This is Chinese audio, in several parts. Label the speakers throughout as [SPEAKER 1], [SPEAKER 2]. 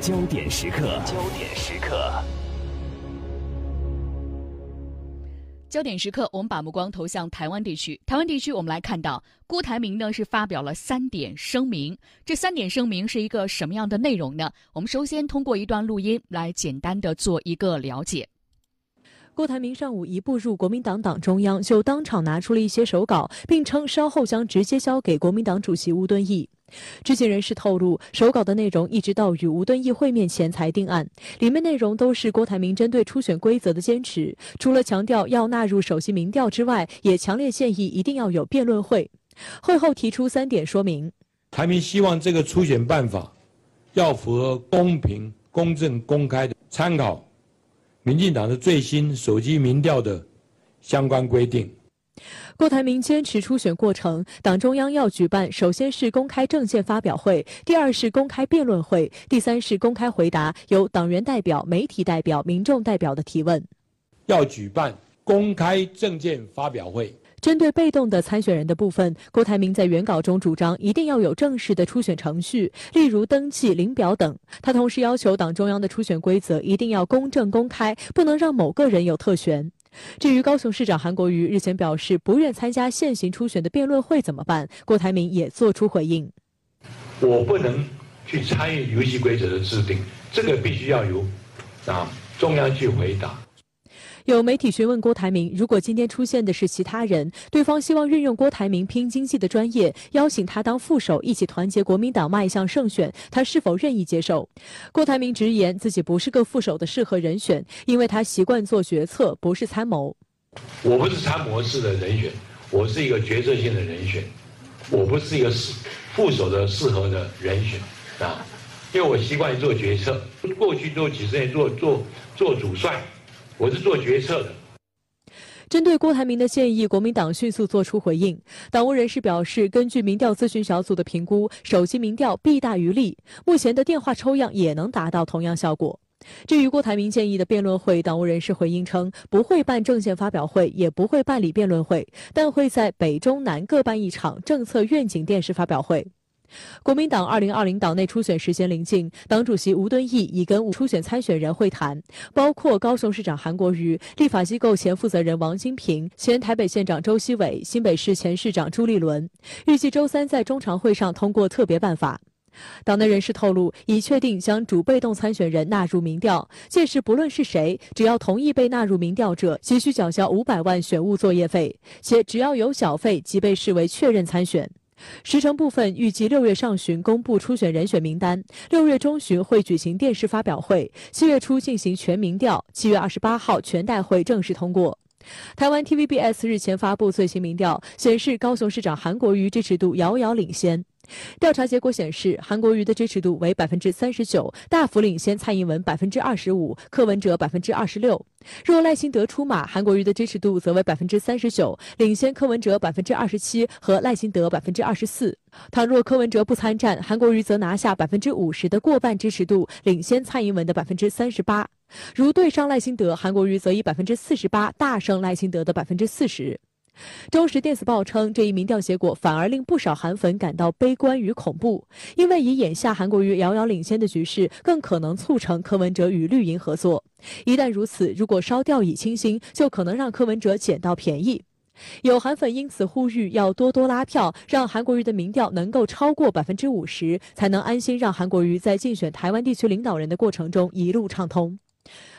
[SPEAKER 1] 焦点时刻，焦点时刻。
[SPEAKER 2] 焦点时刻，我们把目光投向台湾地区。台湾地区，我们来看到郭台铭呢是发表了三点声明。这三点声明是一个什么样的内容呢？我们首先通过一段录音来简单的做一个了解。
[SPEAKER 3] 郭台铭上午一步入国民党党中央，就当场拿出了一些手稿，并称稍后将直接交给国民党主席吴敦义。知情人士透露，手稿的内容一直到与吴敦义会面前才定案，里面内容都是郭台铭针对初选规则的坚持。除了强调要纳入首席民调之外，也强烈建议一定要有辩论会。会后提出三点说明：
[SPEAKER 4] 台铭希望这个初选办法要符合公平、公正、公开的，参考民进党的最新手机民调的相关规定。
[SPEAKER 3] 郭台铭坚持初选过程，党中央要举办，首先是公开政见发表会，第二是公开辩论会，第三是公开回答由党员代表、媒体代表、民众代表的提问。
[SPEAKER 4] 要举办公开政见发表会。
[SPEAKER 3] 针对被动的参选人的部分，郭台铭在原稿中主张一定要有正式的初选程序，例如登记、领表等。他同时要求党中央的初选规则一定要公正公开，不能让某个人有特权。至于高雄市长韩国瑜日前表示不愿参加现行初选的辩论会怎么办？郭台铭也作出回应：“
[SPEAKER 4] 我不能去参与游戏规则的制定，这个必须要由啊中央去回答。”
[SPEAKER 3] 有媒体询问郭台铭，如果今天出现的是其他人，对方希望运用郭台铭拼经济的专业，邀请他当副手，一起团结国民党迈向胜选，他是否愿意接受？郭台铭直言自己不是个副手的适合人选，因为他习惯做决策，不是参谋。
[SPEAKER 4] 我不是参谋式的人选，我是一个决策性的人选，我不是一个适副手的适合的人选啊，因为我习惯做决策，过去做几十年做做做主帅。我是做决策的。
[SPEAKER 3] 针对郭台铭的建议，国民党迅速作出回应。党务人士表示，根据民调咨询小组的评估，手机民调弊大于利，目前的电话抽样也能达到同样效果。至于郭台铭建议的辩论会，党务人士回应称，不会办政见发表会，也不会办理辩论会，但会在北中南各办一场政策愿景电视发表会。国民党二零二零党内初选时间临近，党主席吴敦义已跟初选参选人会谈，包括高雄市长韩国瑜、立法机构前负责人王金平、前台北县长周锡伟、新北市前市长朱立伦，预计周三在中常会上通过特别办法。党内人士透露，已确定将主被动参选人纳入民调，届时不论是谁，只要同意被纳入民调者，即需缴交五百万选务作业费，且只要有小费，即被视为确认参选。时程部分预计六月上旬公布初选人选名单，六月中旬会举行电视发表会，七月初进行全民调，七月二十八号全代会正式通过。台湾 TVBS 日前发布最新民调，显示高雄市长韩国瑜支持度遥遥领先。调查结果显示，韩国瑜的支持度为百分之三十九，大幅领先蔡英文百分之二十五，柯文哲百分之二十六。若赖清德出马，韩国瑜的支持度则为百分之三十九，领先柯文哲百分之二十七和赖清德百分之二十四。倘若柯文哲不参战，韩国瑜则拿下百分之五十的过半支持度，领先蔡英文的百分之三十八。如对上赖清德，韩国瑜则以百分之四十八大胜赖清德的百分之四十。中时电子报称，这一民调结果反而令不少韩粉感到悲观与恐怖，因为以眼下韩国瑜遥遥领先的局势，更可能促成柯文哲与绿营合作。一旦如此，如果稍掉以轻心，就可能让柯文哲捡到便宜。有韩粉因此呼吁要多多拉票，让韩国瑜的民调能够超过百分之五十，才能安心让韩国瑜在竞选台湾地区领导人的过程中一路畅通。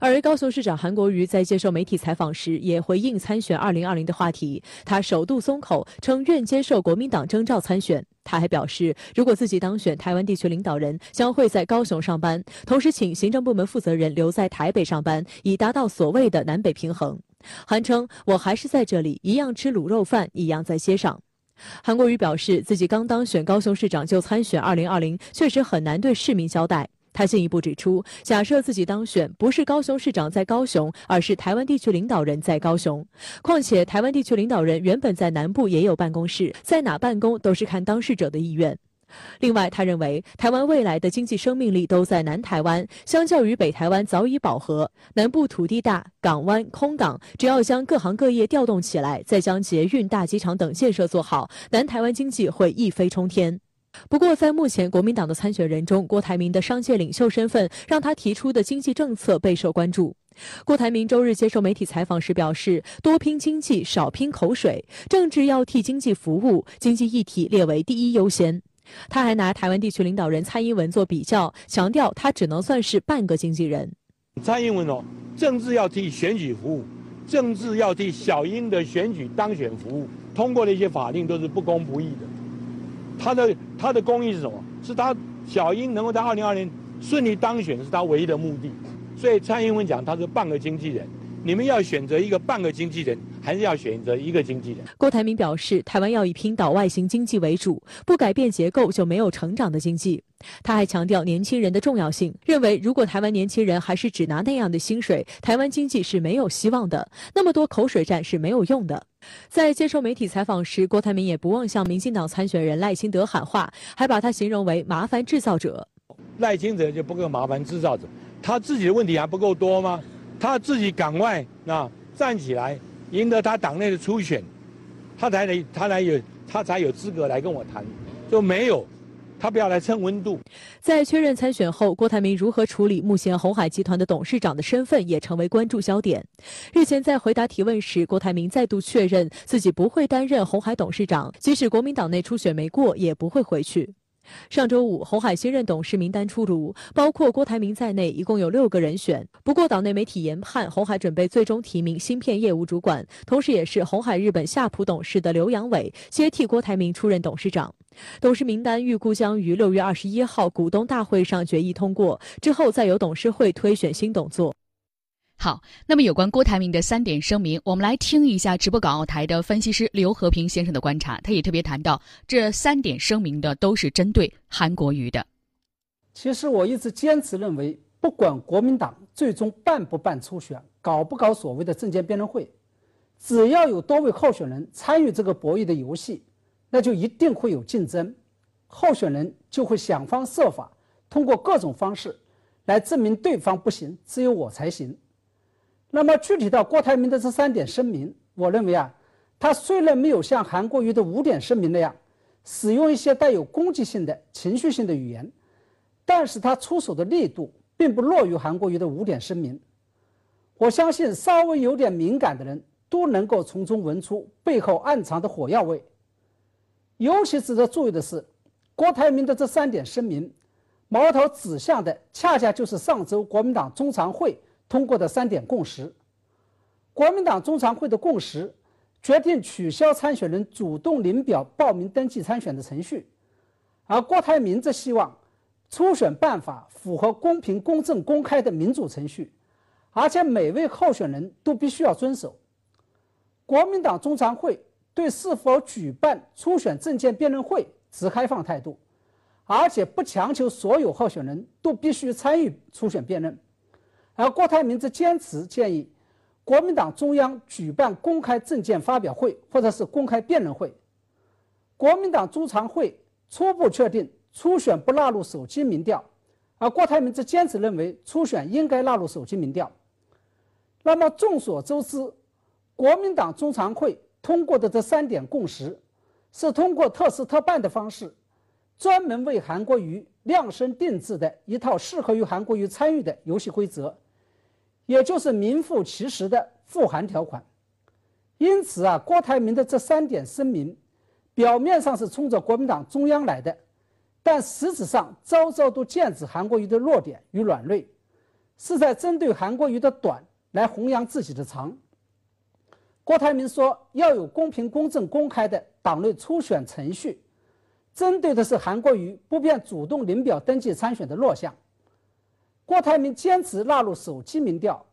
[SPEAKER 3] 而高雄市长韩国瑜在接受媒体采访时，也回应参选二零二零的话题。他首度松口，称愿接受国民党征召参选。他还表示，如果自己当选台湾地区领导人，将会在高雄上班，同时请行政部门负责人留在台北上班，以达到所谓的南北平衡。韩称：“我还是在这里，一样吃卤肉饭，一样在街上。”韩国瑜表示，自己刚当选高雄市长就参选二零二零，确实很难对市民交代。他进一步指出，假设自己当选，不是高雄市长在高雄，而是台湾地区领导人在高雄。况且，台湾地区领导人原本在南部也有办公室，在哪办公都是看当事者的意愿。另外，他认为台湾未来的经济生命力都在南台湾，相较于北台湾早已饱和。南部土地大，港湾空港，只要将各行各业调动起来，再将捷运、大机场等建设做好，南台湾经济会一飞冲天。不过，在目前国民党的参选人中，郭台铭的商界领袖身份让他提出的经济政策备受关注。郭台铭周日接受媒体采访时表示：“多拼经济，少拼口水，政治要替经济服务，经济议题列为第一优先。”他还拿台湾地区领导人蔡英文做比较，强调他只能算是半个经纪人。
[SPEAKER 4] 蔡英文哦，政治要替选举服务，政治要替小英的选举当选服务，通过的一些法令都是不公不义的。他的他的公益是什么？是他小英能够在二零二零顺利当选，是他唯一的目的。所以蔡英文讲他是半个经纪人，你们要选择一个半个经纪人，还是要选择一个经纪人？
[SPEAKER 3] 郭台铭表示，台湾要以拼岛外型经济为主，不改变结构就没有成长的经济。他还强调年轻人的重要性，认为如果台湾年轻人还是只拿那样的薪水，台湾经济是没有希望的。那么多口水战是没有用的。在接受媒体采访时，郭台铭也不忘向民进党参选人赖清德喊话，还把他形容为麻烦制造者。
[SPEAKER 4] 赖清德就不够麻烦制造者，他自己的问题还不够多吗？他自己赶快啊站起来，赢得他党内的初选，他才能他才有他才有资格来跟我谈，就没有。他不要来蹭温度。
[SPEAKER 3] 在确认参选后，郭台铭如何处理目前红海集团的董事长的身份，也成为关注焦点。日前在回答提问时，郭台铭再度确认自己不会担任红海董事长，即使国民党内初选没过，也不会回去。上周五，红海新任董事名单出炉，包括郭台铭在内，一共有六个人选。不过，岛内媒体研判，红海准备最终提名芯片业务主管，同时也是红海日本夏普董事的刘扬伟接替郭台铭出任董事长。董事名单预估将于六月二十一号股东大会上决议通过，之后再由董事会推选新董座。
[SPEAKER 2] 好，那么有关郭台铭的三点声明，我们来听一下直播港澳台的分析师刘和平先生的观察。他也特别谈到，这三点声明的都是针对韩国瑜的。
[SPEAKER 5] 其实我一直坚持认为，不管国民党最终办不办初选，搞不搞所谓的政见辩论会，只要有多位候选人参与这个博弈的游戏，那就一定会有竞争，候选人就会想方设法，通过各种方式来证明对方不行，只有我才行。那么具体到郭台铭的这三点声明，我认为啊，他虽然没有像韩国瑜的五点声明那样，使用一些带有攻击性的情绪性的语言，但是他出手的力度并不弱于韩国瑜的五点声明。我相信稍微有点敏感的人都能够从中闻出背后暗藏的火药味。尤其值得注意的是，郭台铭的这三点声明，矛头指向的恰恰就是上周国民党中常会。通过的三点共识，国民党中常会的共识决定取消参选人主动领表报名登记参选的程序，而郭台铭则希望初选办法符合公平、公正、公开的民主程序，而且每位候选人都必须要遵守。国民党中常会对是否举办初选政见辩论会持开放态度，而且不强求所有候选人都必须参与初选辩论。而郭台铭则坚持建议，国民党中央举办公开政见发表会或者是公开辩论会。国民党中常会初步确定初选不纳入手机民调，而郭台铭则坚持认为初选应该纳入手机民调。那么众所周知，国民党中常会通过的这三点共识，是通过特事特办的方式，专门为韩国瑜量身定制的一套适合于韩国瑜参与的游戏规则。也就是名副其实的富含条款，因此啊，郭台铭的这三点声明，表面上是冲着国民党中央来的，但实质上招招都剑指韩国瑜的弱点与软肋，是在针对韩国瑜的短来弘扬自己的长。郭台铭说要有公平、公正、公开的党内初选程序，针对的是韩国瑜不便主动领表登记参选的弱项。郭台铭坚持纳入手机民调，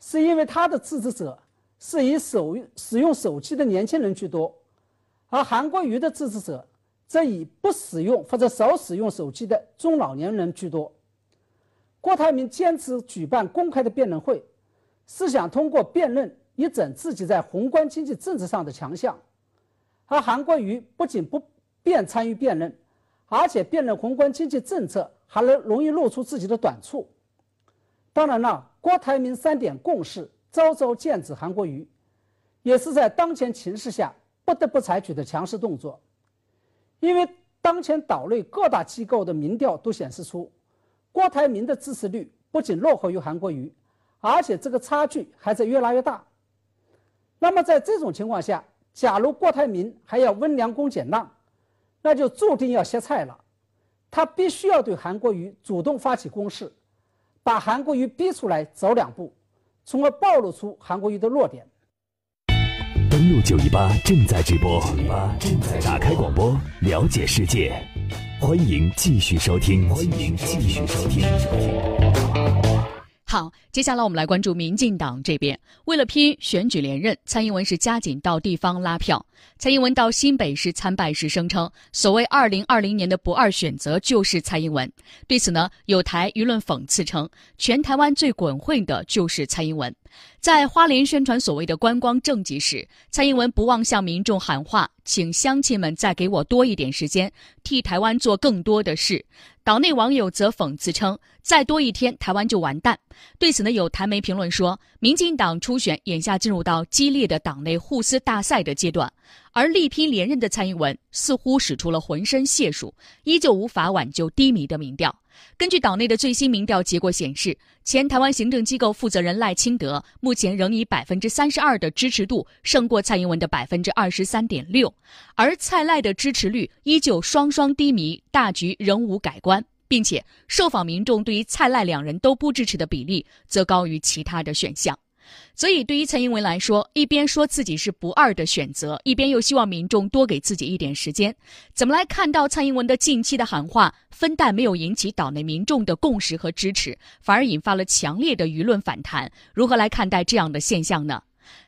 [SPEAKER 5] 是因为他的支持者是以手使用手机的年轻人居多，而韩国瑜的支持者则以不使用或者少使用手机的中老年人居多。郭台铭坚持举办公开的辩论会，是想通过辩论一整自己在宏观经济政治上的强项，而韩国瑜不仅不便参与辩论，而且辩论宏观经济政策。还能容易露出自己的短处。当然了，郭台铭三点共识招招剑指韩国瑜，也是在当前情势下不得不采取的强势动作。因为当前岛内各大机构的民调都显示出，郭台铭的支持率不仅落后于韩国瑜，而且这个差距还在越拉越大。那么在这种情况下，假如郭台铭还要温良恭俭让，那就注定要歇菜了。他必须要对韩国瑜主动发起攻势，把韩国瑜逼出来走两步，从而暴露出韩国瑜的弱点。
[SPEAKER 1] 登录九一八正在直播，正在打开广播，了解世界，欢迎继续收听，欢迎继续收听。
[SPEAKER 2] 好，接下来我们来关注民进党这边。为了拼选举连任，蔡英文是加紧到地方拉票。蔡英文到新北市参拜时声称，所谓二零二零年的不二选择就是蔡英文。对此呢，有台舆论讽刺称，全台湾最滚混的就是蔡英文。在花莲宣传所谓的观光政绩时，蔡英文不忘向民众喊话，请乡亲们再给我多一点时间，替台湾做更多的事。岛内网友则讽刺称，再多一天，台湾就完蛋。对此呢，有台媒评论说，民进党初选眼下进入到激烈的党内互撕大赛的阶段，而力拼连任的蔡英文似乎使出了浑身解数，依旧无法挽救低迷的民调。根据岛内的最新民调结果显示，前台湾行政机构负责人赖清德目前仍以百分之三十二的支持度胜过蔡英文的百分之二十三点六，而蔡赖的支持率依旧双双低迷，大局仍无改观。并且，受访民众对于蔡赖两人都不支持的比例则高于其他的选项。所以，对于蔡英文来说，一边说自己是不二的选择，一边又希望民众多给自己一点时间。怎么来看到蔡英文的近期的喊话，分但没有引起岛内民众的共识和支持，反而引发了强烈的舆论反弹？如何来看待这样的现象呢？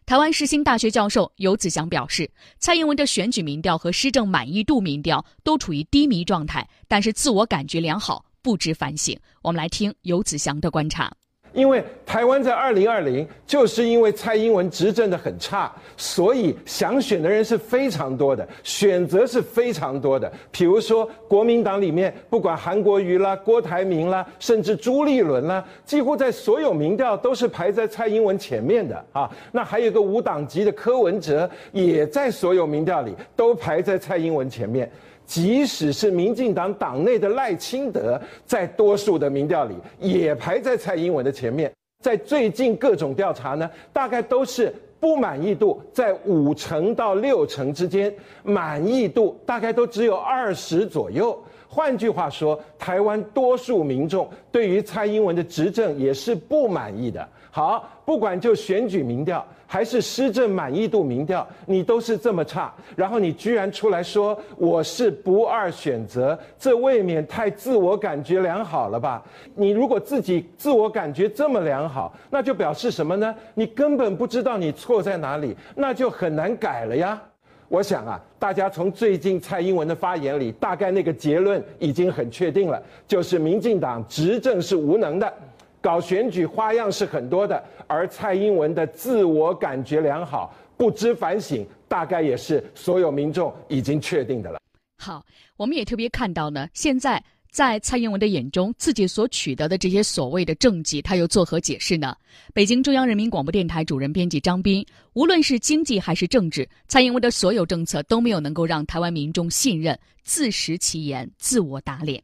[SPEAKER 2] 台湾世新大学教授游子祥表示，蔡英文的选举民调和施政满意度民调都处于低迷状态，但是自我感觉良好，不知反省。我们来听游子祥的观察。
[SPEAKER 6] 因为台湾在二零二零，就是因为蔡英文执政的很差，所以想选的人是非常多的，选择是非常多的。比如说国民党里面，不管韩国瑜啦、郭台铭啦，甚至朱立伦啦，几乎在所有民调都是排在蔡英文前面的啊。那还有个无党籍的柯文哲，也在所有民调里都排在蔡英文前面。即使是民进党党内的赖清德，在多数的民调里也排在蔡英文的前面。在最近各种调查呢，大概都是不满意度在五成到六成之间，满意度大概都只有二十左右。换句话说，台湾多数民众对于蔡英文的执政也是不满意的。好，不管就选举民调。还是施政满意度民调，你都是这么差，然后你居然出来说我是不二选择，这未免太自我感觉良好了吧？你如果自己自我感觉这么良好，那就表示什么呢？你根本不知道你错在哪里，那就很难改了呀。我想啊，大家从最近蔡英文的发言里，大概那个结论已经很确定了，就是民进党执政是无能的。搞选举花样是很多的，而蔡英文的自我感觉良好、不知反省，大概也是所有民众已经确定的了。
[SPEAKER 2] 好，我们也特别看到呢，现在在蔡英文的眼中，自己所取得的这些所谓的政绩，他又作何解释呢？北京中央人民广播电台主任编辑张斌，无论是经济还是政治，蔡英文的所有政策都没有能够让台湾民众信任，自食其言，自我打脸。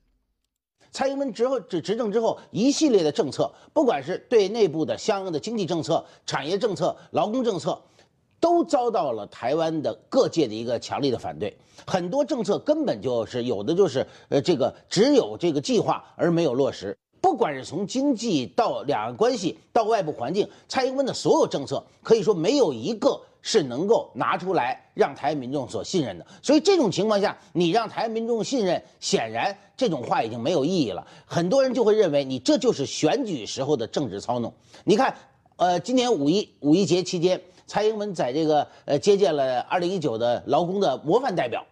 [SPEAKER 7] 蔡英文之后执执政之后，一系列的政策，不管是对内部的相应的经济政策、产业政策、劳工政策，都遭到了台湾的各界的一个强力的反对。很多政策根本就是有的就是呃这个只有这个计划而没有落实。不管是从经济到两岸关系到外部环境，蔡英文的所有政策可以说没有一个。是能够拿出来让台湾民众所信任的，所以这种情况下，你让台湾民众信任，显然这种话已经没有意义了。很多人就会认为你这就是选举时候的政治操弄。你看，呃，今年五一五一节期间，蔡英文在这个呃接见了二零一九的劳工的模范代表，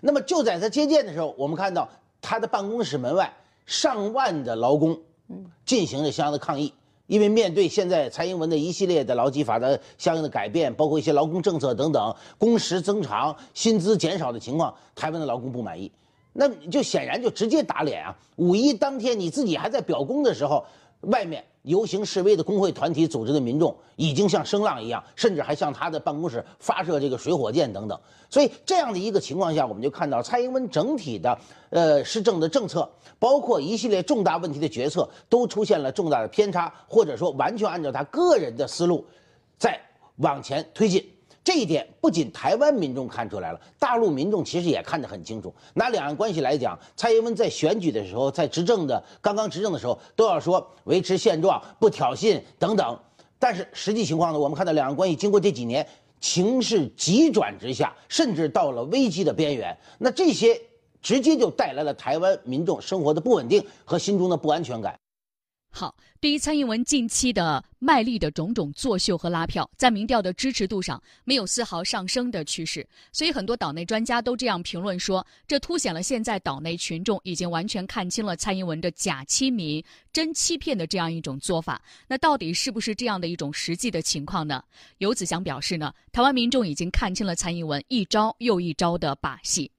[SPEAKER 7] 那么就在他接见的时候，我们看到他的办公室门外上万的劳工，嗯进行了相应的抗议。因为面对现在蔡英文的一系列的劳基法的相应的改变，包括一些劳工政策等等，工时增长、薪资减少的情况，台湾的劳工不满意，那就显然就直接打脸啊！五一当天你自己还在表功的时候，外面游行示威的工会团体组织的民众已经像声浪一样，甚至还向他的办公室发射这个水火箭等等。所以这样的一个情况下，我们就看到蔡英文整体的呃施政的政策，包括一系列重大问题的决策，都出现了重大的偏差，或者说完全按照他个人的思路在往前推进。这一点不仅台湾民众看出来了，大陆民众其实也看得很清楚。拿两岸关系来讲，蔡英文在选举的时候，在执政的刚刚执政的时候，都要说维持现状、不挑衅等等。但是实际情况呢，我们看到两岸关系经过这几年情势急转直下，甚至到了危机的边缘。那这些直接就带来了台湾民众生活的不稳定和心中的不安全感。
[SPEAKER 2] 好，对于蔡英文近期的卖力的种种作秀和拉票，在民调的支持度上没有丝毫上升的趋势，所以很多岛内专家都这样评论说，这凸显了现在岛内群众已经完全看清了蔡英文的假亲民、真欺骗的这样一种做法。那到底是不是这样的一种实际的情况呢？游子祥表示呢，台湾民众已经看清了蔡英文一招又一招的把戏。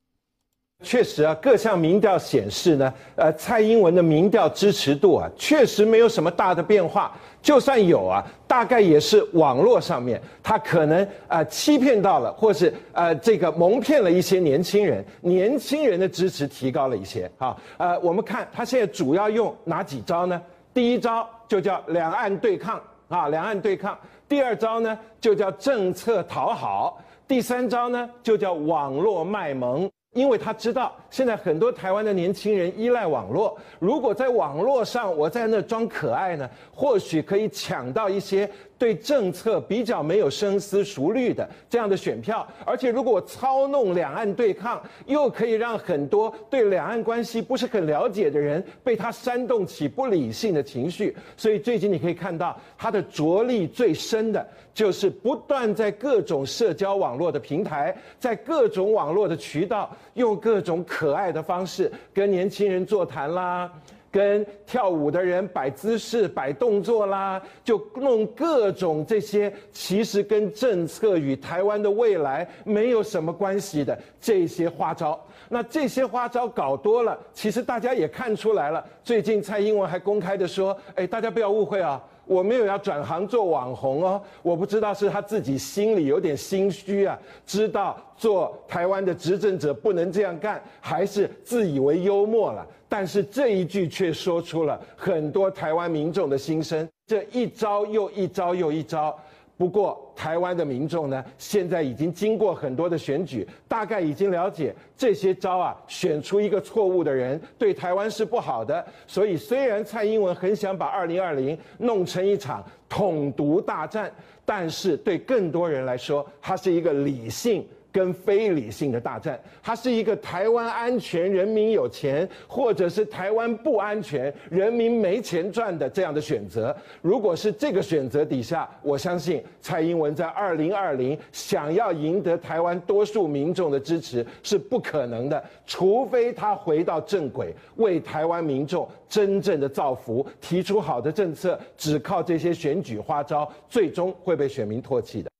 [SPEAKER 6] 确实啊，各项民调显示呢，呃，蔡英文的民调支持度啊，确实没有什么大的变化。就算有啊，大概也是网络上面他可能啊欺骗到了，或是呃这个蒙骗了一些年轻人，年轻人的支持提高了一些。好，呃，我们看他现在主要用哪几招呢？第一招就叫两岸对抗啊，两岸对抗。第二招呢就叫政策讨好。第三招呢就叫网络卖萌。因为他知道，现在很多台湾的年轻人依赖网络。如果在网络上我在那装可爱呢，或许可以抢到一些对政策比较没有深思熟虑的这样的选票。而且，如果操弄两岸对抗，又可以让很多对两岸关系不是很了解的人被他煽动起不理性的情绪。所以，最近你可以看到他的着力最深的，就是不断在各种社交网络的平台，在各种网络的渠道。用各种可爱的方式跟年轻人座谈啦，跟跳舞的人摆姿势、摆动作啦，就弄各种这些其实跟政策与台湾的未来没有什么关系的这些花招。那这些花招搞多了，其实大家也看出来了。最近蔡英文还公开的说：“哎，大家不要误会啊。”我没有要转行做网红哦，我不知道是他自己心里有点心虚啊，知道做台湾的执政者不能这样干，还是自以为幽默了。但是这一句却说出了很多台湾民众的心声，这一招又一招又一招。不过，台湾的民众呢，现在已经经过很多的选举，大概已经了解这些招啊，选出一个错误的人，对台湾是不好的。所以，虽然蔡英文很想把二零二零弄成一场统独大战，但是对更多人来说，它是一个理性。跟非理性的大战，它是一个台湾安全、人民有钱，或者是台湾不安全、人民没钱赚的这样的选择。如果是这个选择底下，我相信蔡英文在二零二零想要赢得台湾多数民众的支持是不可能的，除非他回到正轨，为台湾民众真正的造福，提出好的政策，只靠这些选举花招，最终会被选民唾弃的。